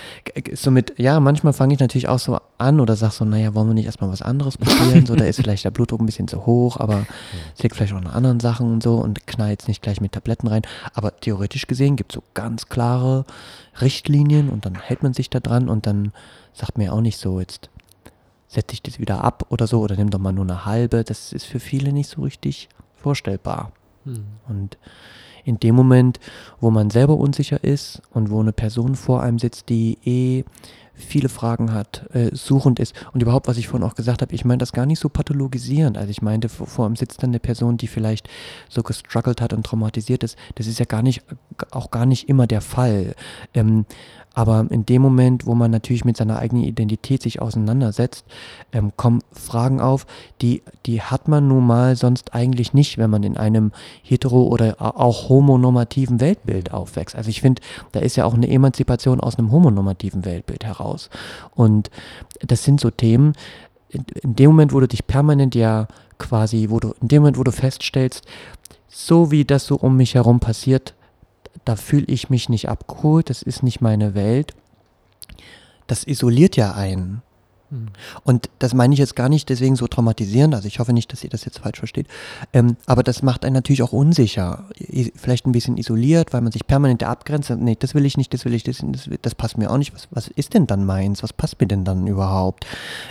so mit, ja, manchmal fange ich natürlich auch so an oder sag so, naja, wollen wir nicht erstmal was anderes probieren? so, da ist vielleicht der Blutdruck ein bisschen zu hoch, aber es liegt vielleicht auch an anderen Sachen und so und knall jetzt nicht gleich mit Tabletten rein. Aber theoretisch gesehen gibt es so ganz klare Richtlinien und dann hält man sich da dran und dann sagt mir auch nicht so, jetzt setze ich das wieder ab oder so oder nimm doch mal nur eine halbe. Das ist für viele nicht so richtig vorstellbar. Hm. Und in dem Moment, wo man selber unsicher ist und wo eine Person vor einem sitzt, die eh viele Fragen hat, äh, suchend ist und überhaupt, was ich vorhin auch gesagt habe, ich meine das gar nicht so pathologisierend. Also ich meinte, vor, vor einem sitzt dann eine Person, die vielleicht so gestruggelt hat und traumatisiert ist. Das ist ja gar nicht, auch gar nicht immer der Fall. Ähm, aber in dem Moment, wo man natürlich mit seiner eigenen Identität sich auseinandersetzt, ähm, kommen Fragen auf, die, die hat man nun mal sonst eigentlich nicht, wenn man in einem hetero- oder auch homonormativen Weltbild aufwächst. Also ich finde, da ist ja auch eine Emanzipation aus einem homonormativen Weltbild heraus. Und das sind so Themen, in, in dem Moment, wo du dich permanent ja quasi, wo du, in dem Moment, wo du feststellst, so wie das so um mich herum passiert, da fühle ich mich nicht abgeholt, das ist nicht meine Welt. Das isoliert ja einen. Hm. Und das meine ich jetzt gar nicht deswegen so traumatisierend, also ich hoffe nicht, dass ihr das jetzt falsch versteht, ähm, aber das macht einen natürlich auch unsicher, vielleicht ein bisschen isoliert, weil man sich permanent abgrenzt, nee, das will ich nicht, das will ich, das, das, das passt mir auch nicht, was, was ist denn dann meins, was passt mir denn dann überhaupt?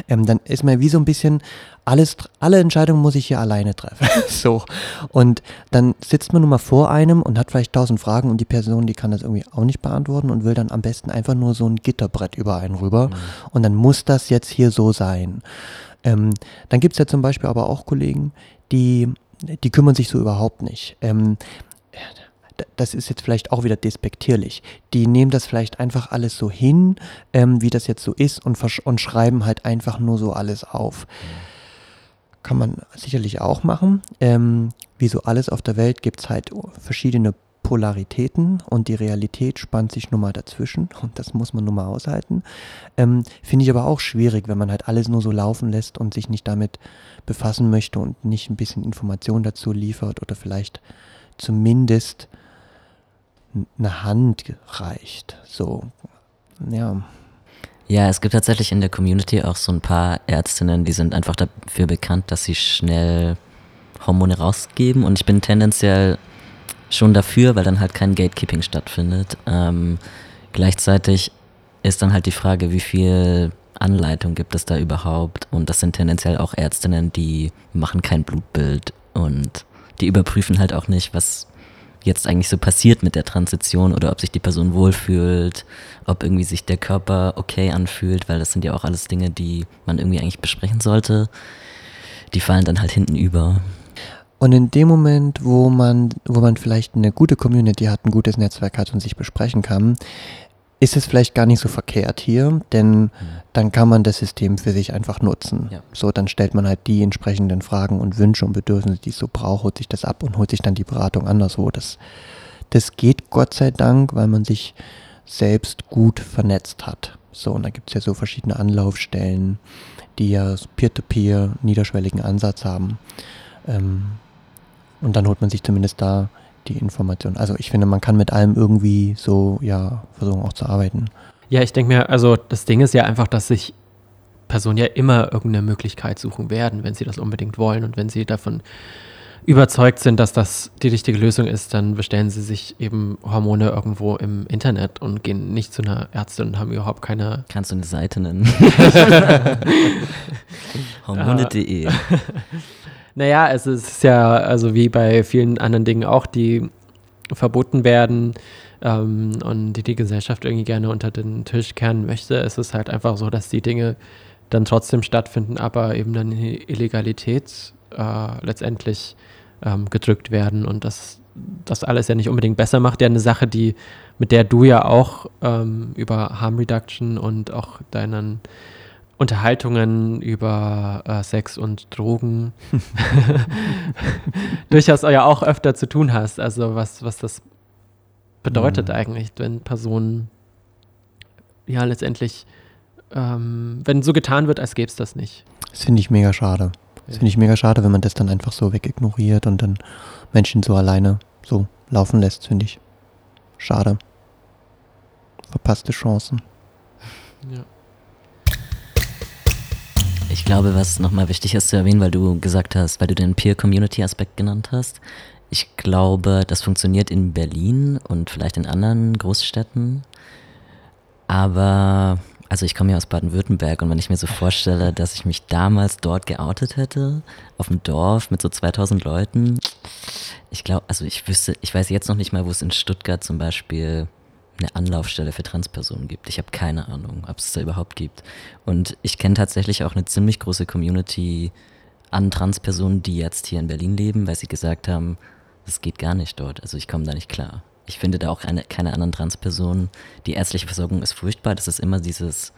Ähm, dann ist man wie so ein bisschen, alles, alle Entscheidungen muss ich hier alleine treffen, so, und dann sitzt man nun mal vor einem und hat vielleicht tausend Fragen und die Person, die kann das irgendwie auch nicht beantworten und will dann am besten einfach nur so ein Gitterbrett über einen rüber und dann muss das jetzt hier so sein. Ähm, dann gibt es ja zum Beispiel aber auch Kollegen, die, die kümmern sich so überhaupt nicht. Ähm, das ist jetzt vielleicht auch wieder despektierlich. Die nehmen das vielleicht einfach alles so hin, ähm, wie das jetzt so ist und, und schreiben halt einfach nur so alles auf. Kann man sicherlich auch machen. Ähm, wie so alles auf der Welt gibt es halt verschiedene Polaritäten und die Realität spannt sich nun mal dazwischen und das muss man nun mal aushalten. Ähm, Finde ich aber auch schwierig, wenn man halt alles nur so laufen lässt und sich nicht damit befassen möchte und nicht ein bisschen Information dazu liefert oder vielleicht zumindest eine Hand reicht. So, ja. Ja, es gibt tatsächlich in der Community auch so ein paar Ärztinnen, die sind einfach dafür bekannt, dass sie schnell Hormone rausgeben und ich bin tendenziell schon dafür, weil dann halt kein Gatekeeping stattfindet. Ähm, gleichzeitig ist dann halt die Frage, wie viel Anleitung gibt es da überhaupt und das sind tendenziell auch Ärztinnen, die machen kein Blutbild und die überprüfen halt auch nicht, was jetzt eigentlich so passiert mit der Transition oder ob sich die Person wohlfühlt, ob irgendwie sich der Körper okay anfühlt, weil das sind ja auch alles Dinge, die man irgendwie eigentlich besprechen sollte. Die fallen dann halt hinten über. Und in dem Moment, wo man, wo man vielleicht eine gute Community hat, ein gutes Netzwerk hat und sich besprechen kann, ist es vielleicht gar nicht so verkehrt hier, denn dann kann man das System für sich einfach nutzen. Ja. So, dann stellt man halt die entsprechenden Fragen und Wünsche und Bedürfnisse, die es so braucht, holt sich das ab und holt sich dann die Beratung anderswo. Das, das geht Gott sei Dank, weil man sich selbst gut vernetzt hat. So, und da gibt es ja so verschiedene Anlaufstellen, die ja Peer-to-Peer, niederschwelligen Ansatz haben. Ähm, und dann holt man sich zumindest da die Information. Also ich finde, man kann mit allem irgendwie so, ja, versuchen auch zu arbeiten. Ja, ich denke mir, also das Ding ist ja einfach, dass sich Personen ja immer irgendeine Möglichkeit suchen werden, wenn sie das unbedingt wollen und wenn sie davon überzeugt sind, dass das die richtige Lösung ist, dann bestellen sie sich eben Hormone irgendwo im Internet und gehen nicht zu einer Ärztin und haben überhaupt keine. Kannst du eine Seite nennen? Hormone.de. Naja, es ist ja, also wie bei vielen anderen Dingen auch, die verboten werden ähm, und die die Gesellschaft irgendwie gerne unter den Tisch kehren möchte. Es ist halt einfach so, dass die Dinge dann trotzdem stattfinden, aber eben dann in die Illegalität äh, letztendlich ähm, gedrückt werden und das das alles ja nicht unbedingt besser macht. Ja, eine Sache, die, mit der du ja auch ähm, über Harm Reduction und auch deinen Unterhaltungen über äh, Sex und Drogen durchaus ja auch öfter zu tun hast. Also was, was das bedeutet mhm. eigentlich, wenn Personen ja letztendlich, ähm, wenn so getan wird, als gäbe es das nicht. Das finde ich mega schade. Das finde ich mega schade, wenn man das dann einfach so wegignoriert und dann Menschen so alleine so laufen lässt, finde ich. Schade. Verpasste Chancen. Ja. Ich glaube, was nochmal wichtig ist zu erwähnen, weil du gesagt hast, weil du den Peer-Community-Aspekt genannt hast. Ich glaube, das funktioniert in Berlin und vielleicht in anderen Großstädten. Aber, also ich komme ja aus Baden-Württemberg und wenn ich mir so vorstelle, dass ich mich damals dort geoutet hätte, auf dem Dorf mit so 2000 Leuten, ich glaube, also ich wüsste, ich weiß jetzt noch nicht mal, wo es in Stuttgart zum Beispiel eine Anlaufstelle für Transpersonen gibt. Ich habe keine Ahnung, ob es da überhaupt gibt. Und ich kenne tatsächlich auch eine ziemlich große Community an Transpersonen, die jetzt hier in Berlin leben, weil sie gesagt haben, das geht gar nicht dort. Also ich komme da nicht klar. Ich finde da auch eine, keine anderen Transpersonen. Die ärztliche Versorgung ist furchtbar. Das ist immer dieses,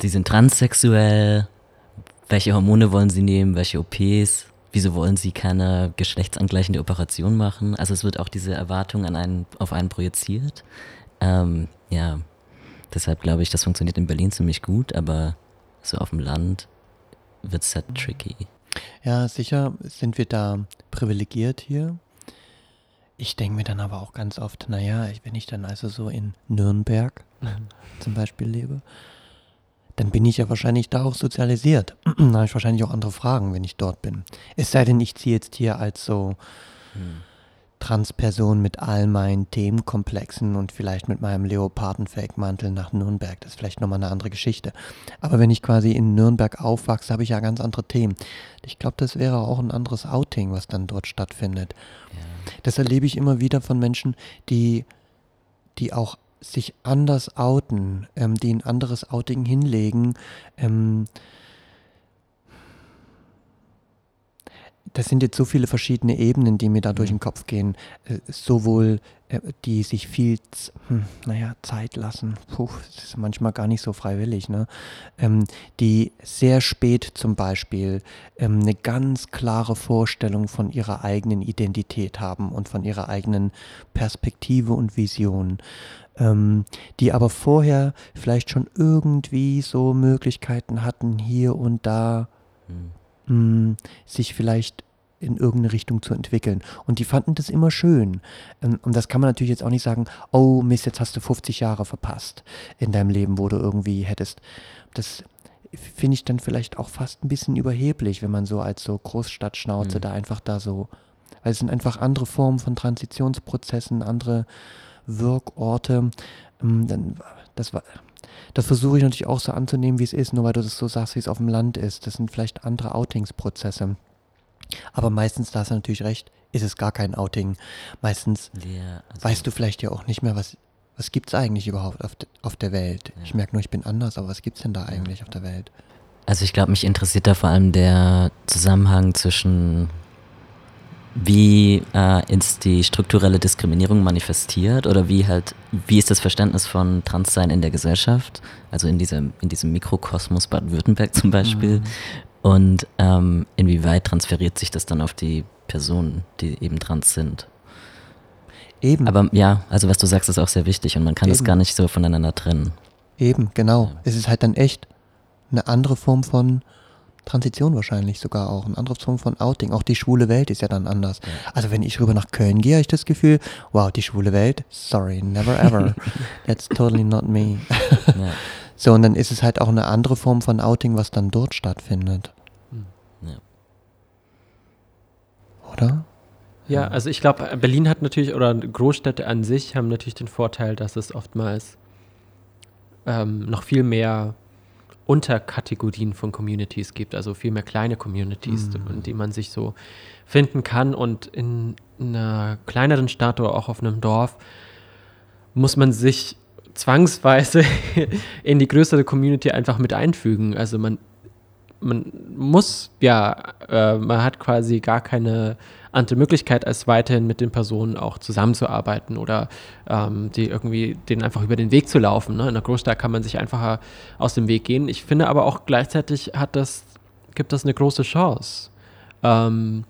sie sind transsexuell, welche Hormone wollen sie nehmen, welche OPs, wieso wollen sie keine geschlechtsangleichende Operation machen? Also es wird auch diese Erwartung an einen, auf einen projiziert. Ähm, ja, deshalb glaube ich, das funktioniert in Berlin ziemlich gut, aber so auf dem Land wird es halt tricky. Ja, sicher sind wir da privilegiert hier. Ich denke mir dann aber auch ganz oft, naja, wenn ich dann also so in Nürnberg mhm. zum Beispiel lebe, dann bin ich ja wahrscheinlich da auch sozialisiert. dann habe ich wahrscheinlich auch andere Fragen, wenn ich dort bin. Es sei denn, ich ziehe jetzt hier als so hm. Transperson mit all meinen Themenkomplexen und vielleicht mit meinem Leopardenfake-Mantel nach Nürnberg. Das ist vielleicht nochmal eine andere Geschichte. Aber wenn ich quasi in Nürnberg aufwachse, habe ich ja ganz andere Themen. Ich glaube, das wäre auch ein anderes Outing, was dann dort stattfindet. Ja. Das erlebe ich immer wieder von Menschen, die, die auch sich anders outen, ähm, die ein anderes Outing hinlegen. Ähm, das sind jetzt so viele verschiedene Ebenen, die mir da durch mhm. den Kopf gehen. Äh, sowohl die sich viel, hm, naja, Zeit lassen. Puh, das ist manchmal gar nicht so freiwillig, ne? Ähm, die sehr spät zum Beispiel ähm, eine ganz klare Vorstellung von ihrer eigenen Identität haben und von ihrer eigenen Perspektive und Vision ähm, die aber vorher vielleicht schon irgendwie so Möglichkeiten hatten, hier und da mhm. mh, sich vielleicht in irgendeine Richtung zu entwickeln. Und die fanden das immer schön. Ähm, und das kann man natürlich jetzt auch nicht sagen, oh Mist, jetzt hast du 50 Jahre verpasst in deinem Leben, wo du irgendwie hättest. Das finde ich dann vielleicht auch fast ein bisschen überheblich, wenn man so als so Großstadtschnauze mhm. da einfach da so, weil es sind einfach andere Formen von Transitionsprozessen, andere Wirkorte. Ähm, dann, das war, das versuche ich natürlich auch so anzunehmen, wie es ist, nur weil du das so sagst, wie es auf dem Land ist. Das sind vielleicht andere Outingsprozesse. Aber meistens, da hast du natürlich recht, ist es gar kein Outing. Meistens ja, also weißt du vielleicht ja auch nicht mehr, was, was gibt es eigentlich überhaupt auf, de, auf der Welt. Ja. Ich merke nur, ich bin anders, aber was gibt es denn da eigentlich auf der Welt? Also ich glaube, mich interessiert da vor allem der Zusammenhang zwischen wie äh, ist die strukturelle Diskriminierung manifestiert oder wie halt, wie ist das Verständnis von Transsein in der Gesellschaft, also in diesem, in diesem Mikrokosmos Baden-Württemberg zum Beispiel. Mhm. Und ähm, inwieweit transferiert sich das dann auf die Personen, die eben trans sind? Eben. Aber ja, also was du sagst, ist auch sehr wichtig und man kann eben. das gar nicht so voneinander trennen. Eben, genau. Ja. Es ist halt dann echt eine andere Form von Transition wahrscheinlich sogar auch, eine andere Form von Outing. Auch die schwule Welt ist ja dann anders. Ja. Also wenn ich rüber nach Köln gehe, habe ich das Gefühl, wow, die schwule Welt, sorry, never ever. That's totally not me. ja. So, und dann ist es halt auch eine andere Form von Outing, was dann dort stattfindet. Hm. Ja. Oder? Ja, also ich glaube, Berlin hat natürlich, oder Großstädte an sich haben natürlich den Vorteil, dass es oftmals ähm, noch viel mehr Unterkategorien von Communities gibt, also viel mehr kleine Communities, mhm. in die man sich so finden kann. Und in einer kleineren Stadt oder auch auf einem Dorf muss man sich zwangsweise in die größere Community einfach mit einfügen. Also man, man muss, ja, äh, man hat quasi gar keine andere Möglichkeit, als weiterhin mit den Personen auch zusammenzuarbeiten oder ähm, die irgendwie denen einfach über den Weg zu laufen. Ne? In der Großstadt kann man sich einfacher aus dem Weg gehen. Ich finde aber auch gleichzeitig hat das, gibt das eine große Chance. Ähm,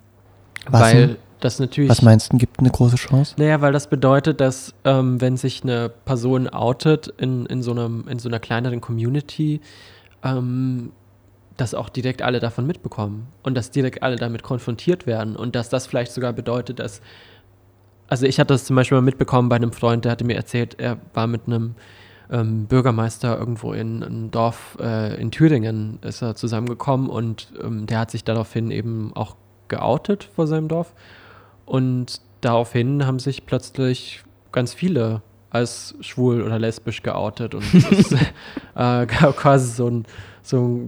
weil denn? das natürlich. Was meinst du, gibt eine große Chance? Naja, weil das bedeutet, dass ähm, wenn sich eine Person outet in, in, so, einem, in so einer kleineren Community, ähm, dass auch direkt alle davon mitbekommen und dass direkt alle damit konfrontiert werden und dass das vielleicht sogar bedeutet, dass, also ich hatte das zum Beispiel mal mitbekommen bei einem Freund, der hatte mir erzählt, er war mit einem ähm, Bürgermeister irgendwo in einem Dorf äh, in Thüringen ist er zusammengekommen und ähm, der hat sich daraufhin eben auch geoutet vor seinem Dorf und daraufhin haben sich plötzlich ganz viele als schwul oder lesbisch geoutet und es ist äh, quasi so ein so,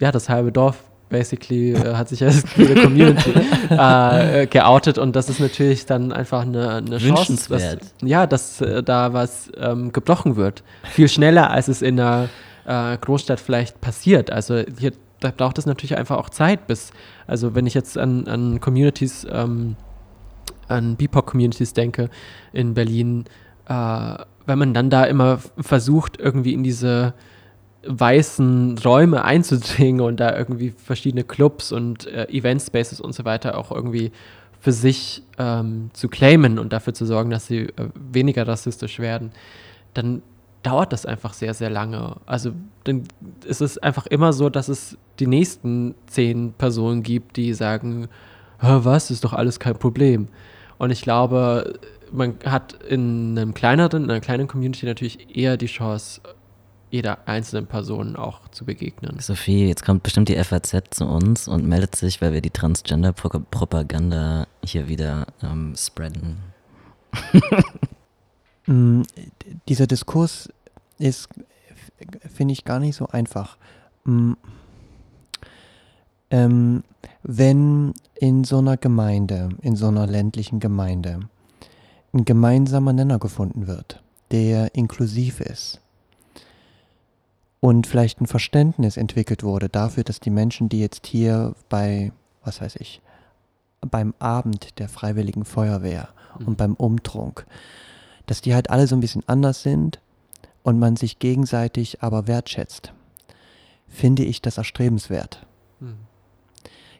ja, das halbe Dorf basically äh, hat sich als queere Community äh, geoutet und das ist natürlich dann einfach eine, eine Chance, dass, ja, dass äh, da was ähm, gebrochen wird. Viel schneller, als es in einer äh, Großstadt vielleicht passiert. Also hier da braucht es natürlich einfach auch Zeit, bis, also wenn ich jetzt an, an Communities, ähm, an BIPOC-Communities denke in Berlin, äh, wenn man dann da immer versucht, irgendwie in diese weißen Räume einzudringen und da irgendwie verschiedene Clubs und äh, Event Spaces und so weiter auch irgendwie für sich ähm, zu claimen und dafür zu sorgen, dass sie äh, weniger rassistisch werden, dann dauert das einfach sehr, sehr lange. Also dann ist es einfach immer so, dass es die nächsten zehn Personen gibt, die sagen, was, ist doch alles kein Problem. Und ich glaube, man hat in einem kleineren, in einer kleinen Community natürlich eher die Chance, jeder einzelnen Person auch zu begegnen. Sophie, jetzt kommt bestimmt die FAZ zu uns und meldet sich, weil wir die Transgender-Propaganda hier wieder ähm, spreaden. mm, dieser Diskurs ist, finde ich, gar nicht so einfach. Mm, ähm, wenn in so einer Gemeinde, in so einer ländlichen Gemeinde, ein gemeinsamer Nenner gefunden wird, der inklusiv ist, und vielleicht ein Verständnis entwickelt wurde dafür, dass die Menschen, die jetzt hier bei, was weiß ich, beim Abend der Freiwilligen Feuerwehr mhm. und beim Umtrunk, dass die halt alle so ein bisschen anders sind und man sich gegenseitig aber wertschätzt, finde ich das erstrebenswert. Mhm.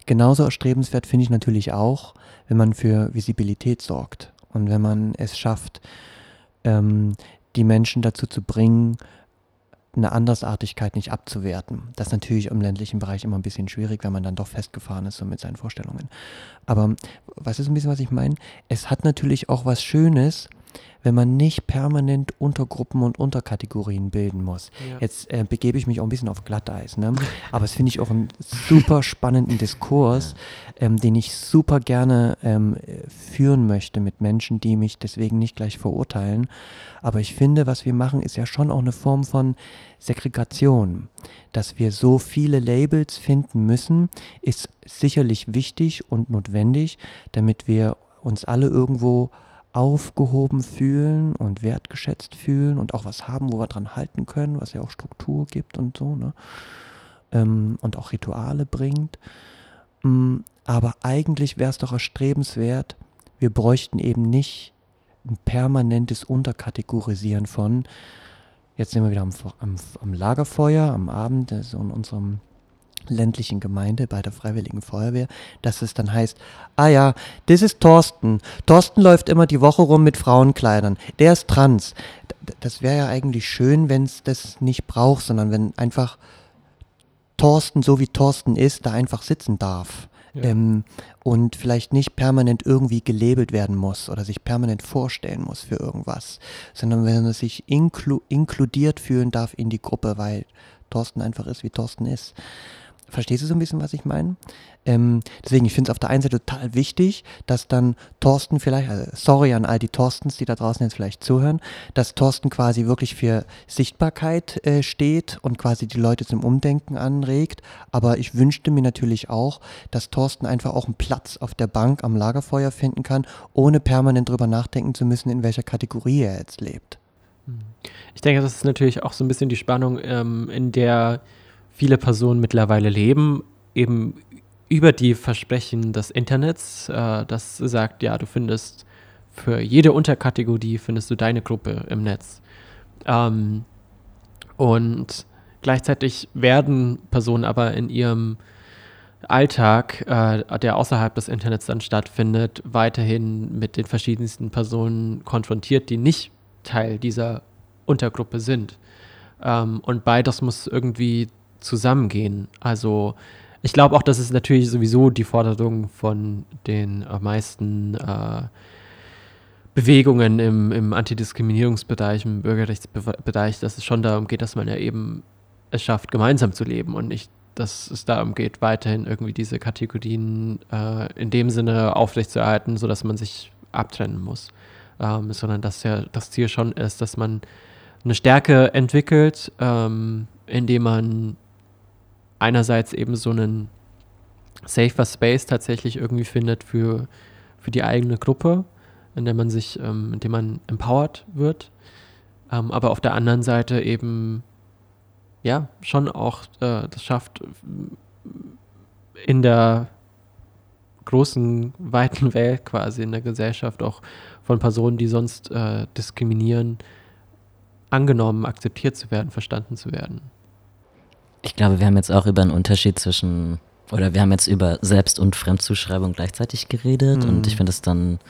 Genauso erstrebenswert finde ich natürlich auch, wenn man für Visibilität sorgt und wenn man es schafft, ähm, die Menschen dazu zu bringen, eine Andersartigkeit nicht abzuwerten. Das ist natürlich im ländlichen Bereich immer ein bisschen schwierig, wenn man dann doch festgefahren ist so mit seinen Vorstellungen. Aber was ist ein bisschen, was ich meine? Es hat natürlich auch was Schönes, wenn man nicht permanent Untergruppen und Unterkategorien bilden muss. Ja. Jetzt äh, begebe ich mich auch ein bisschen auf Glatteis, ne? aber es finde ich auch einen super spannenden Diskurs, ähm, den ich super gerne ähm, führen möchte mit Menschen, die mich deswegen nicht gleich verurteilen. Aber ich finde, was wir machen, ist ja schon auch eine Form von Segregation. Dass wir so viele Labels finden müssen, ist sicherlich wichtig und notwendig, damit wir uns alle irgendwo aufgehoben fühlen und wertgeschätzt fühlen und auch was haben, wo wir dran halten können, was ja auch Struktur gibt und so, ne? Ähm, und auch Rituale bringt. Mm, aber eigentlich wäre es doch erstrebenswert, wir bräuchten eben nicht ein permanentes Unterkategorisieren von, jetzt sind wir wieder am, am, am Lagerfeuer, am Abend, so in unserem ländlichen Gemeinde bei der Freiwilligen Feuerwehr, dass es dann heißt, ah ja, das ist Thorsten. Thorsten läuft immer die Woche rum mit Frauenkleidern. Der ist trans. Das wäre ja eigentlich schön, wenn es das nicht braucht, sondern wenn einfach Thorsten, so wie Thorsten ist, da einfach sitzen darf. Ja. Ähm, und vielleicht nicht permanent irgendwie gelabelt werden muss oder sich permanent vorstellen muss für irgendwas, sondern wenn er sich inklu inkludiert fühlen darf in die Gruppe, weil Thorsten einfach ist, wie Thorsten ist. Verstehst du so ein bisschen, was ich meine? Ähm, deswegen, ich finde es auf der einen Seite total wichtig, dass dann Thorsten vielleicht, also sorry an all die Thorstens, die da draußen jetzt vielleicht zuhören, dass Thorsten quasi wirklich für Sichtbarkeit äh, steht und quasi die Leute zum Umdenken anregt. Aber ich wünschte mir natürlich auch, dass Thorsten einfach auch einen Platz auf der Bank am Lagerfeuer finden kann, ohne permanent drüber nachdenken zu müssen, in welcher Kategorie er jetzt lebt. Ich denke, das ist natürlich auch so ein bisschen die Spannung, ähm, in der viele Personen mittlerweile leben, eben über die Versprechen des Internets, äh, das sagt, ja, du findest für jede Unterkategorie findest du deine Gruppe im Netz. Ähm, und gleichzeitig werden Personen aber in ihrem Alltag, äh, der außerhalb des Internets dann stattfindet, weiterhin mit den verschiedensten Personen konfrontiert, die nicht Teil dieser Untergruppe sind. Ähm, und beides muss irgendwie zusammengehen. Also ich glaube auch, dass es natürlich sowieso die Forderung von den meisten äh, Bewegungen im, im Antidiskriminierungsbereich, im Bürgerrechtsbereich, dass es schon darum geht, dass man ja eben es schafft, gemeinsam zu leben und nicht, dass es darum geht, weiterhin irgendwie diese Kategorien äh, in dem Sinne aufrechtzuerhalten, sodass man sich abtrennen muss. Ähm, sondern dass ja das Ziel schon ist, dass man eine Stärke entwickelt, ähm, indem man einerseits eben so einen safer Space tatsächlich irgendwie findet für, für die eigene Gruppe, in der man sich, ähm, in dem man empowered wird, ähm, aber auf der anderen Seite eben ja schon auch äh, das schafft, in der großen, weiten Welt quasi in der Gesellschaft auch von Personen, die sonst äh, diskriminieren, angenommen, akzeptiert zu werden, verstanden zu werden. Ich glaube, wir haben jetzt auch über einen Unterschied zwischen, oder wir haben jetzt über Selbst- und Fremdzuschreibung gleichzeitig geredet mhm. und ich finde es dann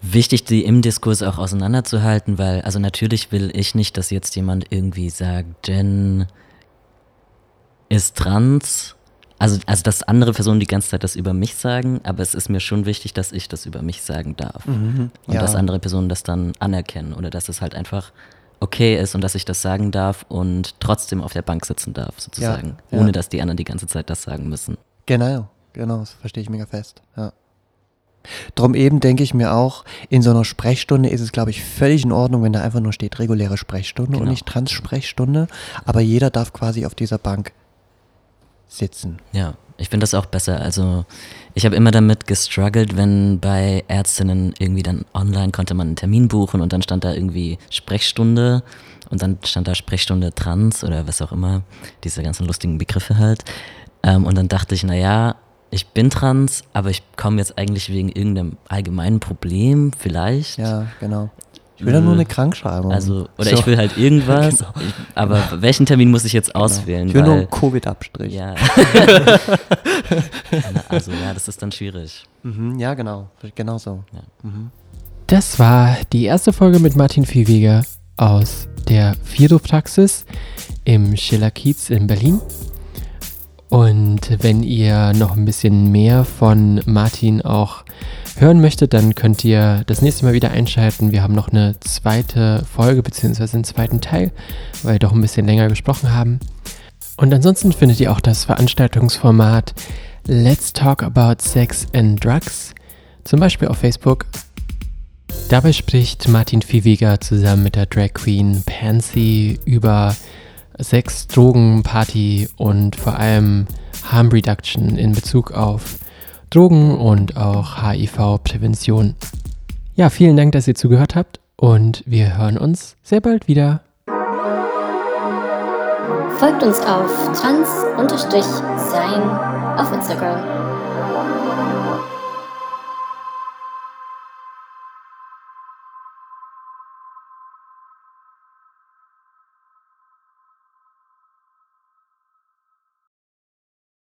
wichtig, die im Diskurs auch auseinanderzuhalten, weil, also natürlich will ich nicht, dass jetzt jemand irgendwie sagt, Jen ist trans. Also, also, dass andere Personen die ganze Zeit das über mich sagen, aber es ist mir schon wichtig, dass ich das über mich sagen darf. Mhm, und ja. dass andere Personen das dann anerkennen oder dass es halt einfach okay ist und dass ich das sagen darf und trotzdem auf der Bank sitzen darf, sozusagen. Ja, ja. Ohne dass die anderen die ganze Zeit das sagen müssen. Genau, genau, das verstehe ich mega fest. Ja. Drum eben denke ich mir auch, in so einer Sprechstunde ist es, glaube ich, völlig in Ordnung, wenn da einfach nur steht reguläre Sprechstunde genau. und nicht Trans-Sprechstunde. Aber jeder darf quasi auf dieser Bank sitzen. Ja, ich finde das auch besser. Also ich habe immer damit gestruggelt, wenn bei Ärztinnen irgendwie dann online konnte man einen Termin buchen und dann stand da irgendwie Sprechstunde und dann stand da Sprechstunde Trans oder was auch immer, diese ganzen lustigen Begriffe halt. Ähm, und dann dachte ich, naja, ich bin trans, aber ich komme jetzt eigentlich wegen irgendeinem allgemeinen Problem vielleicht. Ja, genau. Ich will ja nur eine Krankschreibung. Also, oder so. ich will halt irgendwas, genau. ich, aber welchen Termin muss ich jetzt genau. auswählen? Ich will weil, nur einen Covid-Abstrich. Ja. also, ja, das ist dann schwierig. Mhm, ja, genau. Genau so. Ja. Mhm. Das war die erste Folge mit Martin Viehweger aus der Fido-Praxis im Schiller Kiez in Berlin. Und wenn ihr noch ein bisschen mehr von Martin auch hören möchtet, dann könnt ihr das nächste Mal wieder einschalten. Wir haben noch eine zweite Folge bzw. einen zweiten Teil, weil wir doch ein bisschen länger gesprochen haben. Und ansonsten findet ihr auch das Veranstaltungsformat Let's Talk About Sex and Drugs, zum Beispiel auf Facebook. Dabei spricht Martin Viehweger zusammen mit der Drag Queen Pansy über Sex, Drogen, Party und vor allem Harm Reduction in Bezug auf Drogen und auch HIV-Prävention. Ja, vielen Dank, dass ihr zugehört habt und wir hören uns sehr bald wieder. Folgt uns auf trans-sein auf Instagram.